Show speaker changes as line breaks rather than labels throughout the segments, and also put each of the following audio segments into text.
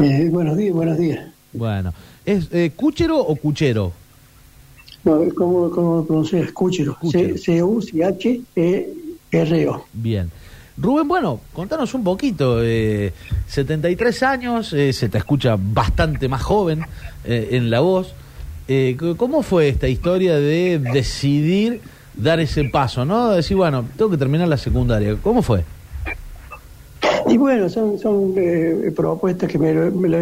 Eh, buenos días, buenos días.
Bueno, ¿es eh, Cúchero o Cuchero?
No, ¿Cómo, cómo pronuncias? Cúchero.
Cúchero.
C-U-C-H-E-R-O.
Bien. Rubén, bueno, contanos un poquito. Eh, 73 años, eh, se te escucha bastante más joven eh, en la voz. Eh, ¿Cómo fue esta historia de decidir dar ese paso, no? Decir, bueno, tengo que terminar la secundaria. ¿Cómo fue?
Y bueno, son, son eh, propuestas que me, lo- me lo,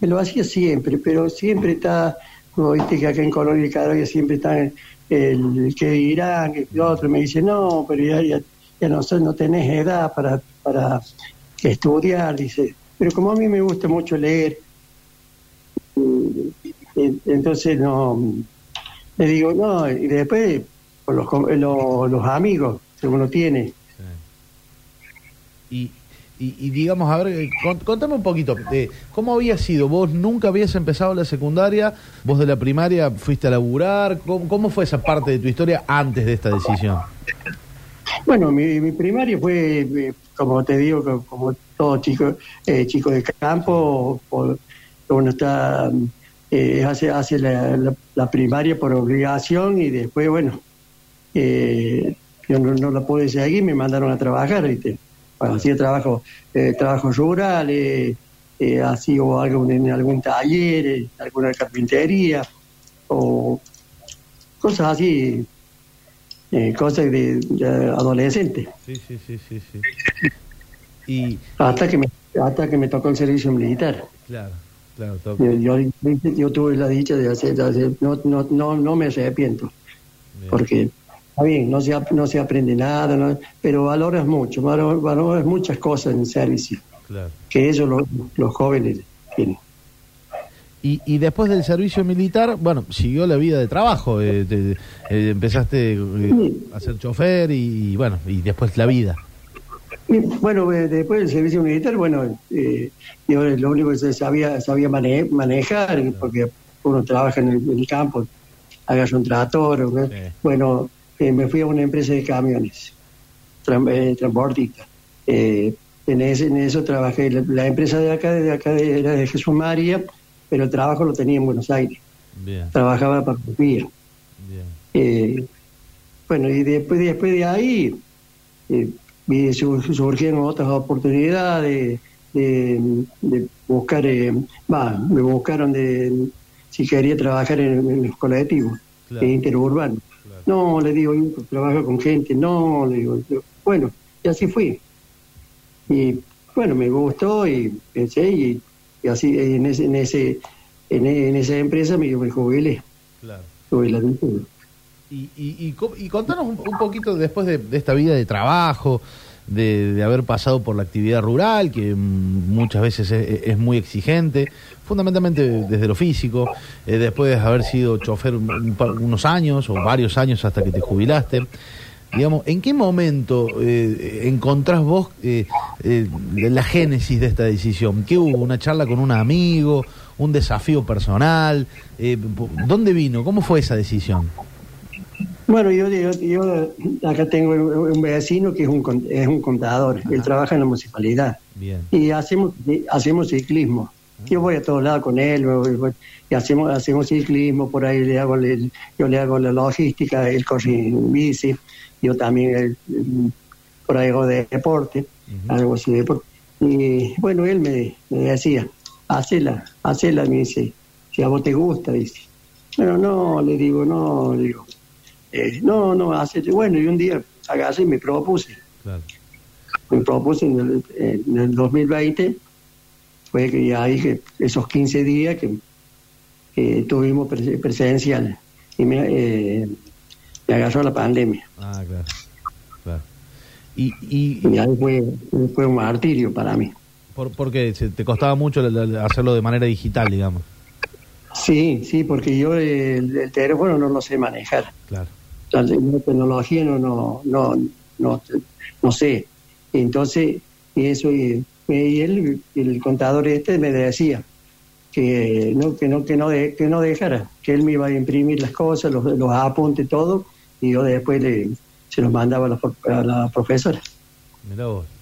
me lo hacía siempre, pero siempre está, como viste que acá en Colonia y Carolla siempre está el, el que dirán, que el otro me dice, no, pero ya, ya, ya no, no tenés edad para, para estudiar, dice. Pero como a mí me gusta mucho leer, mm, en- entonces no, le digo, no, y después con los, los, los amigos que uno tiene,
Y, y, digamos, a ver, eh, cont- contame un poquito, eh, ¿cómo había sido? ¿Vos nunca habías empezado la secundaria? ¿Vos de la primaria fuiste a laburar? ¿Cómo, cómo fue esa parte de tu historia antes de esta decisión?
Bueno, mi, mi primaria fue, eh, como te digo, co- como todo chico, eh, chico de campo, uno está, hace, hace la, primaria por obligación y después, bueno, yo no, no la pude seguir, me mandaron a trabajar, ¿viste? Bueno, hacía trabajo, eh, trabajos rurales, eh, hacía algo en algún taller, eh, alguna carpintería, o cosas así, eh, cosas de, de adolescente.
Sí, sí, sí, sí, sí. Y,
Hasta que me, hasta que me tocó el servicio militar.
claro, claro, todo-
Yo, yo, yo tuve la dicha de hacer, de hacer- no, no, no, no me arrepiento,
bien.
porque está bien, no se, no se aprende nada, ¿no? pero valoras mucho, valo- valoras muchas cosas en servicio,
claro.
que ellos los, los jóvenes tienen.
Y, y después del servicio militar, bueno, siguió la vida de trabajo. eh, te- eh, empezaste eh, a ser chofer y, bueno, y después la vida.
Bueno, eh, después del servicio militar, bueno, eh, yo lo único que sabía, sabía mane- manejar, porque uno trabaja en el, en el campo, agarra un tractor.
Sí.
bueno, eh, me fui a una empresa de camiones, tran- eh, transportista. Eh, en, ese, en eso trabajé, la, la empresa de acá, de acá de- era de Jesús María, pero el trabajo lo tenía en Buenos Aires,
Bien,
trabajaba para Copía. bueno, y después, después de ahí surgieron otras oportunidades de, de buscar, va, me buscaron de si quería trabajar en, en los colectivos
Claro.
interurbanos. No, le digo, yo trabajo con gente, no, le digo, yo- bueno, y así fui. Y bueno, me gustó y pensé, y, y así en ese, en ese, en, e- en esa empresa me, me jubilé,
Claro.
aventura.
Y, y, y, y contanos un, un poquito después de, de esta vida de trabajo, de, de haber pasado por la actividad rural, que mm, muchas veces es, muy exigente, fundamentalmente desde lo físico, eh, después de haber sido chofer un- unos años o varios años hasta que te jubilaste. Digamos, ¿en qué momento eh, encontrás vos eh, eh, la génesis de esta decisión? ¿Qué hubo? ¿Una charla con un amigo? ¿Un desafío personal? Eh, ¿Dónde vino? ¿Cómo fue esa decisión?
Bueno, yo, yo, yo acá tengo un vecino que es un, es un contador, él trabaja en la municipalidad
Bien.
y hacemos hacemos ciclismo. Yo voy a todos lados con él voy- y hacemos hacemos ciclismo, por ahí le hago el- yo le hago la logística, él corre en bici, yo también él, por ahí hago de deporte,
Ujú.
algo así de deporte. Y bueno, él me, me decía, hacela, hacela, me dice, si a vos te gusta, dice. Pero no, le digo, no, le digo, eh, no, no, hace, bueno, y un día agarré y me propuse,
Claro.
me propuse en el, en el 2020, fue que ya dije esos 15 días que, que tuvimos pres- presencial y me, eh, me agarró la pandemia.
Ah, claro. claro. Y, y,
Y ahí fue, fue un martirio para mí.
por, porque se- te costaba mucho hacerlo de manera digital, digamos.
Sí, sí, porque yo el, el teléfono no lo sé manejar.
Claro.
La, la tecnología no no no no, no sé entonces eso y, él el contador este me decía que no que no que no que no dejara que él me iba a imprimir las cosas los, los apuntes todo y yo después le se los mandaba a la, a la profesora
Mirá vos.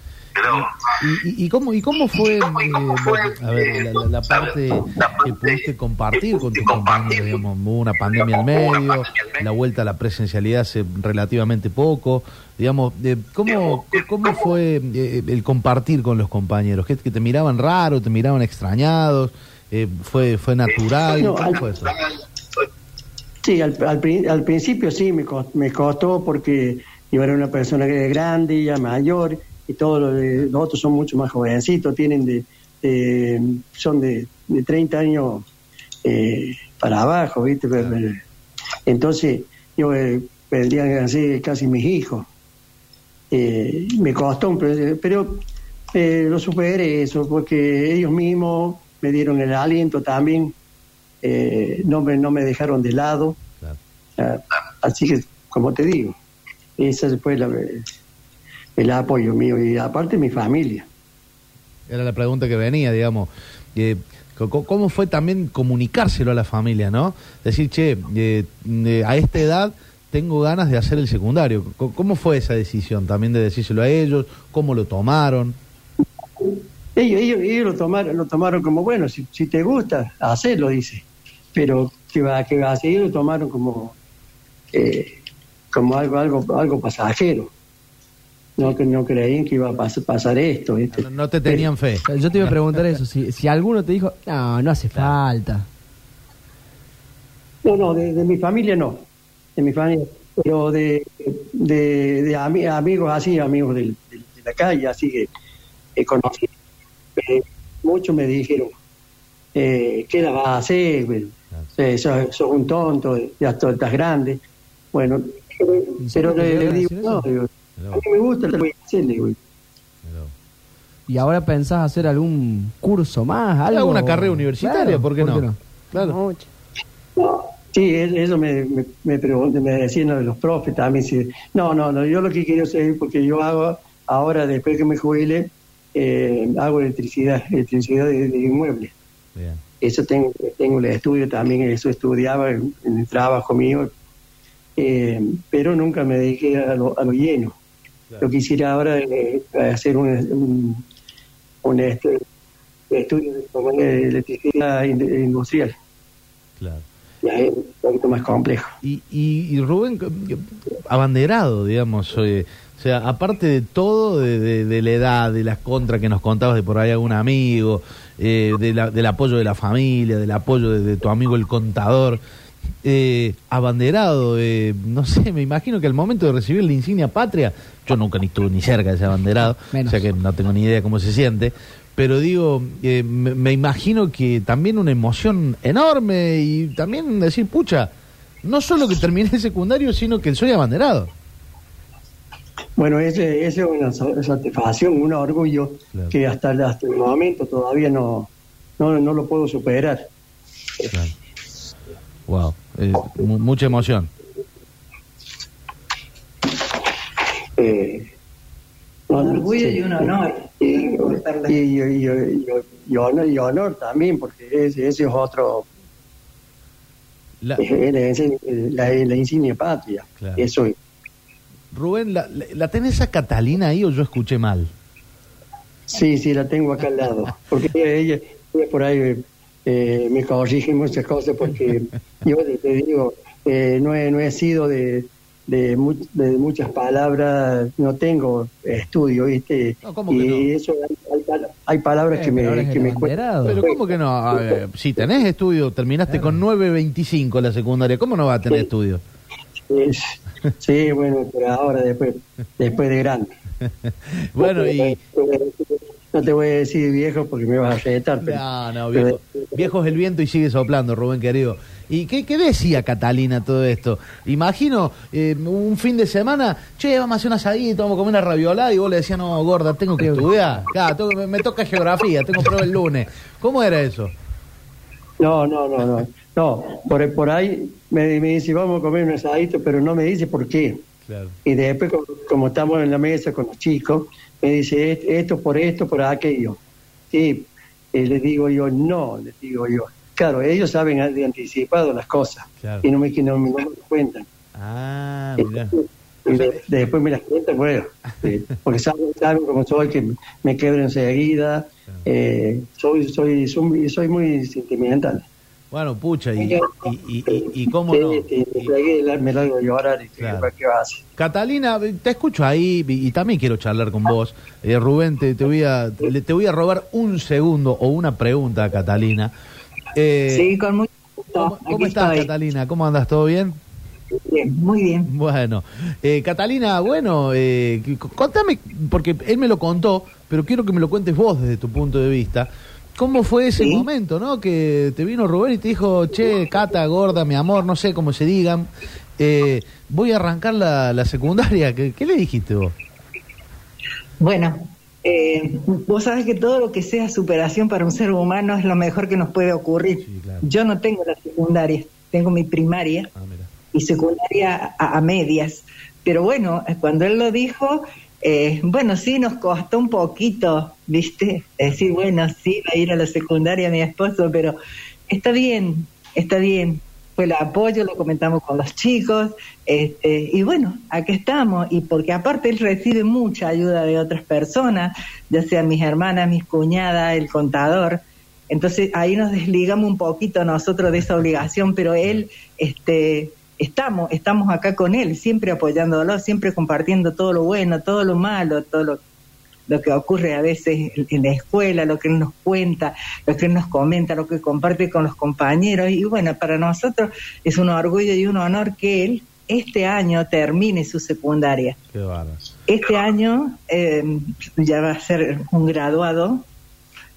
¿Y, y, cómo, ¿Y cómo fue, eh, a ver, la, la, parte que pudiste compartir con tus compañeros? Digamos, hubo una pandemia al medio, la vuelta a la presencialidad hace relativamente poco. Digamos, eh, ¿cómo, ¿cómo fue eh, el compartir con los compañeros? ¿Que, que te miraban raro, te miraban extrañados? Eh, ¿fue, ¿Fue natural? ¿Cómo fue eso?
Sí, al, al, al, principio sí me costó, me costó porque yo era una persona grande, ya mayor, y todos los, otros son mucho más jovencitos, tienen de, son de, de 30 años eh, para abajo, ¿viste? Entonces, yo eh, vendrían así casi mis hijos. Eh, me costó, pero, pero eh, lo superé eso, porque ellos mismos me dieron el aliento también eh, no, me, no me dejaron de lado. así que, como te digo, ese fue el apoyo mío y aparte mi familia.
Era la pregunta que venía, digamos. Eh, ¿Cómo fue también comunicárselo a la familia, no? Decir, che, eh, a esta edad tengo ganas de hacer el secundario. ¿Cómo fue esa decisión también de decírselo a ellos? ¿Cómo lo tomaron?
Ellos, ellos, ellos lo tomaron, lo tomaron como, bueno, si, si te gusta, hacerlo, dice pero que va, que va a seguir lo tomaron como, eh, como algo, algo, algo pasajero. No, que no creían que iba a pasar esto.
No, te tenían fe.
Yo te iba a preguntar eso, si, si alguno te dijo, no, no hace falta.
No, no, de, mi familia no, de mi familia, pero de, de, de amigos así, amigos de, la calle, así que he conocido. Eh, muchos me dijeron, eh, ¿qué la vas a hacer? eh, sos, un tonto, ya estás grande. Bueno, pero le, digo, no, digo, a mí me gusta, lo voy a hacer, digo.
¿Y ahora pensás hacer algún curso más? algo
¿Alguna carrera universitaria? ¿Por qué no?
Claro. sí, eso me, me, me, me decían los profes también. Sí. No, no, no, yo lo que quiero hacer, porque yo hago, ahora después que me jubile, eh, hago electricidad, electricidad de, de inmuebles. Bien. Eso tengo, tengo el estudio también, eso estudiaba en, el trabajo mío, eh, pero nunca me dediqué a lo, a lo lleno. Lo que quisiera ahora es hacer un, un, estudio de electricidad industrial. Claro. es un poquito más complejo.
Y, y, Rubén, abanderado, digamos, o sea, aparte de todo, de, de, la edad, de las contras que nos contabas de por ahí algún amigo, eh, del apoyo de la familia, del apoyo de, tu amigo el contador. Eh, abanderado, eh, no sé, me imagino que al momento de recibir la insignia patria, yo nunca ni estuve ni cerca de ese abanderado, o sea que no tengo ni idea cómo se siente, pero digo, me, me, imagino que también una emoción enorme y también decir, pucha, no solo que terminé el secundario, sino que soy abanderado.
Bueno, ese, ese es una satisfacción, un orgullo que hasta, hasta, el momento todavía no, no, no lo puedo superar.
Wow, eh, mucha emoción.
Eh, un orgullo y un honor. Y, y, y, honor, y honor también, porque ese, ese es otro. La, la, la, insignia patria. Eso
Rubén, ¿la, ¿la, tenés a Catalina ahí o yo escuché mal?
Sí, sí, la tengo acá al lado. Porque ella, por ahí eh, me corrige muchas cosas porque yo te digo, eh, no, he, no he sido de, de, muchas palabras, no tengo estudio, ¿viste? y eso hay, palabras que me, que me cuentan.
Pero ¿cómo que no? si tenés estudio, terminaste con 9.25 la secundaria, ¿cómo no vas a tener estudio?
Sí, bueno, pero ahora después, después de grande.
bueno, y...
No te voy a decir viejo porque me vas a retar.
No, no, viejo, viejo es el viento y sigue soplando, Rubén querido. ¿Y qué, qué decía Catalina todo esto? Imagino eh, un fin de semana, che, vamos a hacer un asadito, vamos a comer una raviolada y vos le decías, no, gorda, tengo que estudiar. Claro, me, me, toca geografía, tengo prueba el lunes. ¿Cómo era eso?
No, no, no, no. No, por, por ahí me, me, dice, vamos a comer un asadito, pero no me dice por qué. Y después, como, estamos en la mesa con los chicos, me dice, esto por esto, por aquello. Sí, y les digo yo, no, les digo yo. Claro, ellos saben de anticipado las cosas y no me, no, me cuentan.
Ah, mira.
Y de- después me las cuenta, bueno, eh, porque saben, saben cómo soy, que me quebro enseguida. Eh, soy, soy, soy, soy muy sentimental.
Bueno, pucha, y, y, y, y- y cómo no.
me largo a llorar y
Claro.
¿qué, qué vas a hacer?
Catalina, te escucho ahí y, también quiero charlar con vos. Eh, Rubén, te, te voy a, te voy a robar un segundo o una pregunta a Catalina. Eh,
Sí, con mucho gusto.
¿Cómo, estás,
estoy.
Catalina? ¿Cómo andas? ¿Todo bien?
Bien, muy bien.
Bueno, eh, Catalina, bueno, eh, contame, porque él me lo contó, pero quiero que me lo cuentes vos desde tu punto de vista. ¿Cómo fue ese
Sí.
momento, no? Que te vino Rubén y te dijo, che, Cata, gorda, mi amor, no sé cómo se digan, eh, voy a arrancar la, la secundaria. ¿Qué, qué le dijiste vos?
Bueno, eh, vos sabés que todo lo que sea superación para un ser humano es lo mejor que nos puede ocurrir.
Sí, claro.
Yo no tengo la secundaria, tengo mi primaria
Ah,
y secundaria a, a medias. Pero bueno, eh, cuando él lo dijo, eh, bueno, sí nos costó un poquito, ¿viste? Decir, bueno, sí, va a ir a la secundaria mi esposo, pero está bien, está bien. Fue el apoyo, lo comentamos con los chicos, este, y bueno, aquí estamos, y porque aparte él recibe mucha ayuda de otras personas, ya sea mis hermanas, mis cuñadas, el contador, entonces ahí nos desligamos un poquito nosotros de esa obligación, pero él, este, estamos, estamos acá con él, siempre apoyándolo, siempre compartiendo todo lo bueno, todo lo malo, todo lo, lo que ocurre a veces en- la escuela, lo que él nos cuenta, lo que él nos comenta, lo que comparte con los compañeros. Y bueno, para nosotros es un orgullo y un honor que él este año termine su secundaria.
Qué.
Este año eh, ya va a ser un graduado,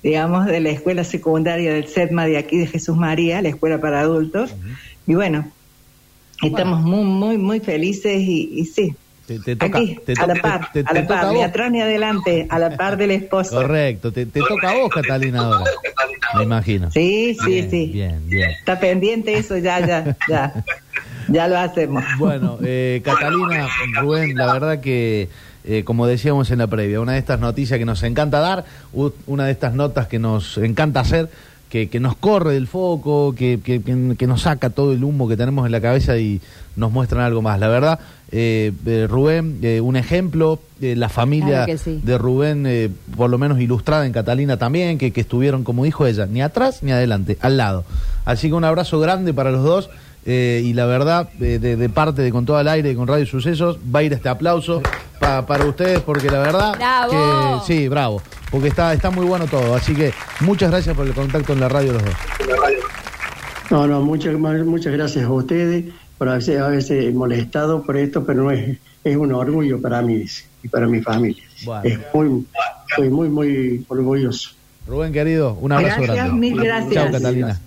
digamos, de la escuela secundaria del SEDMA de aquí de Jesús María, la escuela para adultos. Y bueno, estamos muy, muy, muy felices y, y sí.
Te, te toca,
Aquí,
te
a la par,
te-
a la par, ni atrás ni adelante, a la par del esposo.
Correcto, te, te toca a vos, Catalina, ahora. Me imagino.
Sí, sí,
Bien,
sí.
Bien, bien.
Está pendiente eso, ya, ya, ya. Ya lo hacemos.
Bueno, eh, Catalina, Rubén, la verdad que, eh, como decíamos en la previa, una de estas noticias que nos encanta dar, una de estas notas que nos encanta hacer, que, que nos corre del foco, que, que, que- nos saca todo el humo que tenemos en la cabeza y nos muestran algo más. La verdad, eh, eh, Rubén, eh, un ejemplo, eh, la familia
Claro que sí.
de Rubén, eh, por lo menos ilustrada en Catalina también, que, que estuvieron, como dijo ella, ni atrás ni adelante, al lado. Así que un abrazo grande para los dos. eh, y la verdad, eh, de, de parte de Con Todo al Aire y con Radio Sucesos, va a ir este aplauso pa- para ustedes, porque la verdad
¡Bravo!
que sí, bravo, porque está, está muy bueno todo. Así que muchas gracias por el contacto en la radio los dos.
No, no, muchas, muchas gracias a ustedes por haberse, haberse molestado por esto, pero no es, es un orgullo para mí dice, y para mi familia.
Bueno.
Es muy, estoy muy, muy orgulloso.
Rubén, querido, un abrazo
Gracias,
grande.
mil gracias.
Chao, Catalina.